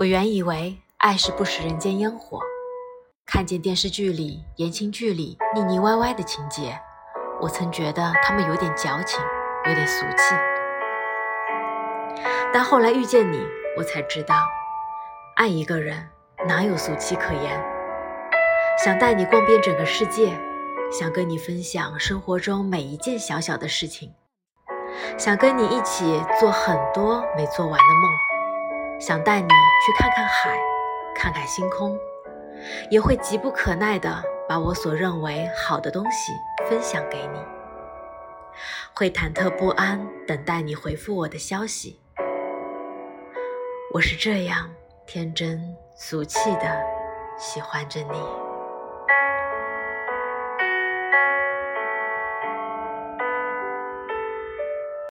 我原以为爱是不食人间烟火，看见电视剧里、言情剧里腻腻歪歪的情节，我曾觉得他们有点矫情，有点俗气。但后来遇见你，我才知道，爱一个人哪有俗气可言？想带你逛遍整个世界，想跟你分享生活中每一件小小的事情，想跟你一起做很多没做完的梦。想带你去看看海，看看星空，也会急不可耐地把我所认为好的东西分享给你，会忐忑不安等待你回复我的消息。我是这样天真俗气的喜欢着你。